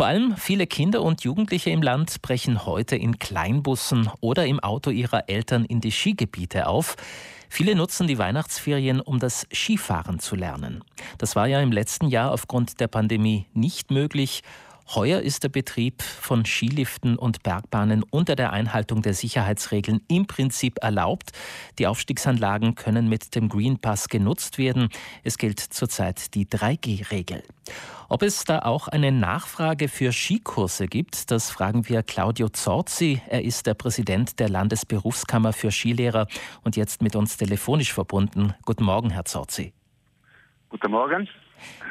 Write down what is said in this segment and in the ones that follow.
Vor allem viele Kinder und Jugendliche im Land brechen heute in Kleinbussen oder im Auto ihrer Eltern in die Skigebiete auf. Viele nutzen die Weihnachtsferien, um das Skifahren zu lernen. Das war ja im letzten Jahr aufgrund der Pandemie nicht möglich. Heuer ist der Betrieb von Skiliften und Bergbahnen unter der Einhaltung der Sicherheitsregeln im Prinzip erlaubt. Die Aufstiegsanlagen können mit dem Green Pass genutzt werden. Es gilt zurzeit die 3G-Regel. Ob es da auch eine Nachfrage für Skikurse gibt, das fragen wir Claudio Zorzi. Er ist der Präsident der Landesberufskammer für Skilehrer und jetzt mit uns telefonisch verbunden. Guten Morgen, Herr Zorzi. Guten Morgen.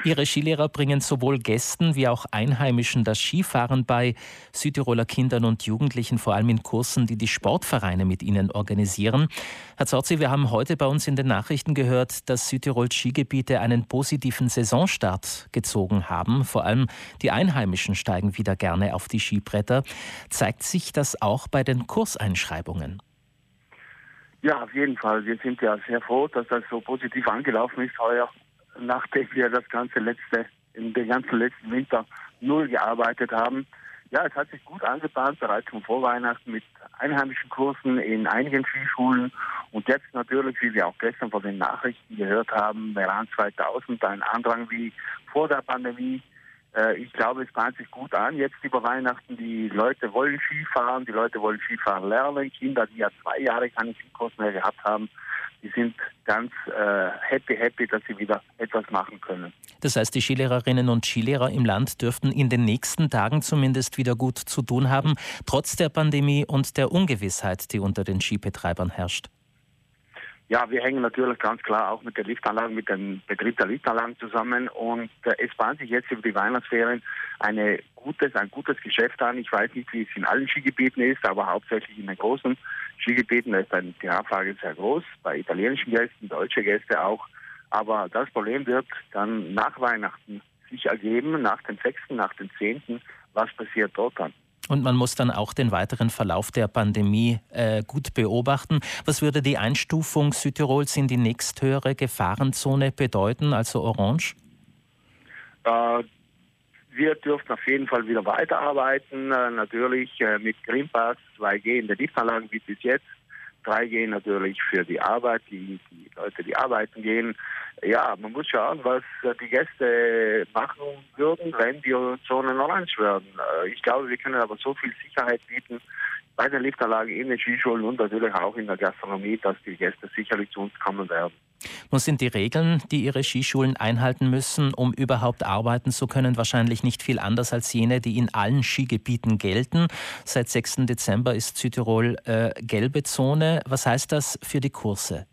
Ihre Skilehrer bringen sowohl Gästen wie auch Einheimischen das Skifahren bei, Südtiroler Kindern und Jugendlichen vor allem in Kursen, die die Sportvereine mit ihnen organisieren. Herr Zorzi, wir haben heute bei uns in den Nachrichten gehört, dass Südtirols Skigebiete einen positiven Saisonstart gezogen haben. Vor allem die Einheimischen steigen wieder gerne auf die Skibretter. Zeigt sich das auch bei den Kurseinschreibungen? Ja, auf jeden Fall. Wir sind ja sehr froh, dass das so positiv angelaufen ist heuer nachdem wir das ganze letzte, in den ganzen letzten Winter null gearbeitet haben. Ja, es hat sich gut angebahnt, bereits vor Weihnachten mit einheimischen Kursen in einigen Skischulen und jetzt natürlich, wie wir auch gestern von den Nachrichten gehört haben, Meran 2000, ein Andrang wie vor der Pandemie. Äh, ich glaube, es bahnt sich gut an. Jetzt über Weihnachten, die Leute wollen Skifahren, die Leute wollen Skifahren lernen. Kinder, die ja zwei Jahre keine Skikurs mehr gehabt haben, die sind ganz äh, happy, happy, dass sie wieder etwas machen können. Das heißt, die Skilehrerinnen und Skilehrer im Land dürften in den nächsten Tagen zumindest wieder gut zu tun haben, trotz der Pandemie und der Ungewissheit, die unter den Skibetreibern herrscht. Ja, wir hängen natürlich ganz klar auch mit der Liftanlage, mit dem Betrieb der Liftanlagen zusammen und äh, es bahnt sich jetzt über die Weihnachtsferien eine gutes, ein gutes Geschäft an. Ich weiß nicht, wie es in allen Skigebieten ist, aber hauptsächlich in den großen Skigebieten ist dann die Nachfrage sehr groß, bei italienischen Gästen, deutsche Gäste auch. Aber das Problem wird dann nach Weihnachten sich ergeben, nach dem 6., nach dem 10., was passiert dort dann. Und man muss dann auch den weiteren Verlauf der Pandemie äh, gut beobachten. Was würde die Einstufung Südtirols in die nächsthöhere Gefahrenzone bedeuten, also Orange? Äh, wir dürfen auf jeden Fall wieder weiterarbeiten. Äh, natürlich äh, mit Green Pass 2G in der Liftanlagen wie bis jetzt. 3G natürlich für die Arbeit, die, die Leute, die arbeiten gehen. Ja, man muss schauen, was äh, die Gäste machen würden, wenn die Zonen orange werden. Äh, ich glaube, wir können aber so viel Sicherheit bieten bei den Liftanlagen in den Skischulen und natürlich auch in der Gastronomie, dass die Gäste sicherlich zu uns kommen werden. Was sind die Regeln, die Ihre Skischulen einhalten müssen, um überhaupt arbeiten zu können? Wahrscheinlich nicht viel anders als jene, die in allen Skigebieten gelten. Seit 6. Dezember ist Südtirol äh, gelbe Zone. Was heißt das für die Kurse?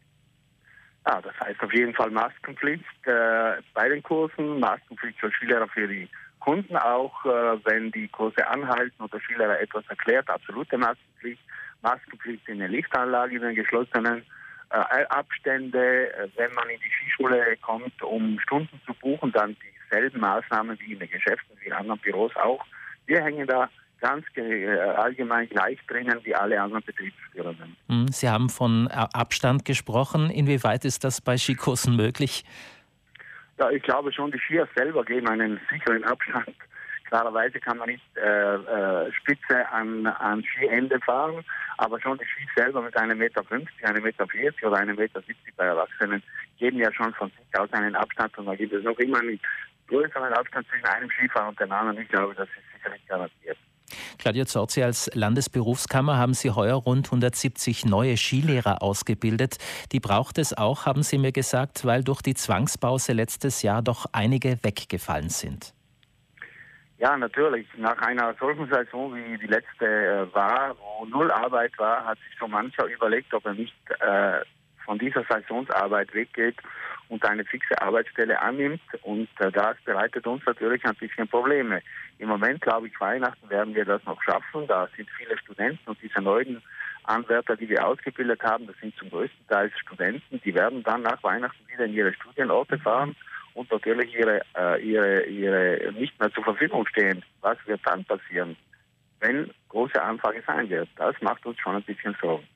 Ja, das heißt auf jeden Fall Maskenpflicht äh, bei den Kursen, Maskenpflicht für Skilehrer, für die Kunden auch, äh, wenn die Kurse anhalten oder Skilehrer etwas erklärt, absolute Maskenpflicht, Maskenpflicht in der Liftanlage, in den geschlossenen Abstände, äh, wenn man in die Skischule kommt, um Stunden zu buchen, dann dieselben Maßnahmen wie in den Geschäften, wie in anderen Büros auch. Wir hängen da ganz äh, allgemein gleich drinnen wie alle anderen Betriebsführenden. Hm, Sie haben von Abstand gesprochen. Inwieweit ist das bei Skikursen möglich? Ja, ich glaube schon, die Skier selber geben einen sicheren Abstand. Klarerweise kann man nicht äh, äh, Spitze an, an Skiende fahren, aber schon die Ski selber mit einem Meter, 50, einem Meter 40 oder einem Meter 70 bei Erwachsenen geben ja schon von sich aus einen Abstand und da gibt es noch immer einen größeren Abstand zwischen einem Skifahrer und dem anderen. Ich glaube, das ist sicherlich garantiert. Claudia Zorzi, als Landesberufskammer haben Sie heuer rund 170 neue Skilehrer ausgebildet. Die braucht es auch, haben Sie mir gesagt, weil durch die Zwangspause letztes Jahr doch einige weggefallen sind. Ja, natürlich. Nach einer solchen Saison wie die letzte äh, war, wo null Arbeit war, hat sich so mancher überlegt, ob er nicht äh, von dieser Saisonsarbeit weggeht und eine fixe Arbeitsstelle annimmt. Und äh, das bereitet uns natürlich ein bisschen Probleme. Im Moment, glaube ich, Weihnachten werden wir das noch schaffen. Da sind viele Studenten und diese neuen Anwärter, die wir ausgebildet haben, das sind zum größten Teil Studenten, die werden dann nach Weihnachten wieder in ihre Studienorte fahren und natürlich ihre, äh, ihre, ihre nicht mehr zur Verfügung stehen. Was wird dann passieren, wenn große Anfrage sein wird? Das macht uns schon ein bisschen Sorgen.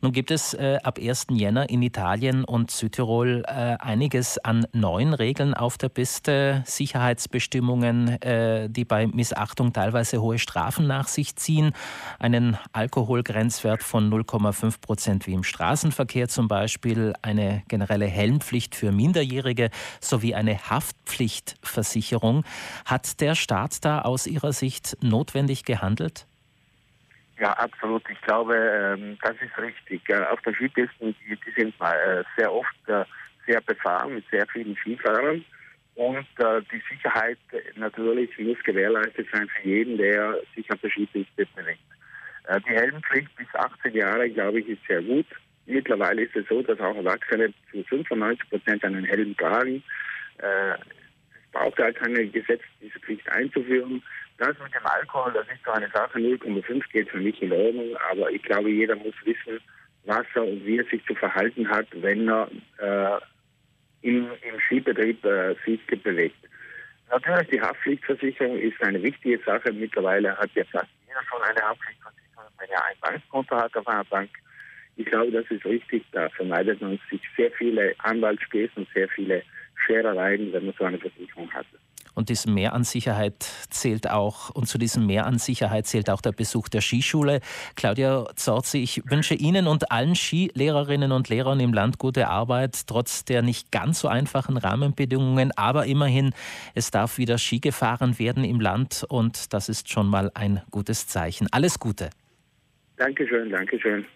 Nun gibt es äh, ab 1. Jänner in Italien und Südtirol äh, einiges an neuen Regeln auf der Piste, Sicherheitsbestimmungen, äh, die bei Missachtung teilweise hohe Strafen nach sich ziehen, einen Alkoholgrenzwert von 0,5 Prozent wie im Straßenverkehr zum Beispiel, eine generelle Helmpflicht für Minderjährige sowie eine Haftpflichtversicherung. Hat der Staat da aus Ihrer Sicht notwendig gehandelt? Ja, absolut. Ich glaube, ähm, das ist richtig. Auf der Skipisten, die, sind äh, sehr oft äh, sehr befahren mit sehr vielen Skifahrern. Und äh, die Sicherheit natürlich muss gewährleistet sein für jeden, der sich auf der Skipiste bewegt. die Helmpflicht bis 18 Jahre, glaube ich, ist sehr gut. Mittlerweile ist es so, dass auch Erwachsene zu 95 Prozent einen Helm tragen. es braucht ja keine Gesetz, diese Pflicht einzuführen. Das mit dem Alkohol, das ist so eine Sache, 0,5 geht für mich in Ordnung, aber ich glaube, jeder muss wissen, was er und wie er sich zu verhalten hat, wenn er äh, im, im Skibetrieb äh, sich bewegt. Natürlich, die Haftpflichtversicherung ist eine wichtige Sache. Mittlerweile hat ja fast jeder schon eine Haftpflichtversicherung, wenn er ein Bankkonto hat auf einer Bank. Ich glaube, das ist richtig. Da vermeidet man sich sehr viele Anwaltsspäße und sehr viele Scherereien, wenn man so eine Versicherung hat. Und diesem Mehr an Sicherheit zählt auch, und zu diesem Mehr an Sicherheit zählt auch der Besuch der Skischule. Claudia Zorzi, ich wünsche Ihnen und allen Skilehrerinnen und Lehrern im Land gute Arbeit, trotz der nicht ganz so einfachen Rahmenbedingungen. Aber immerhin, es darf wieder Ski gefahren werden im Land und das ist schon mal ein gutes Zeichen. Alles Gute. Dankeschön, Dankeschön.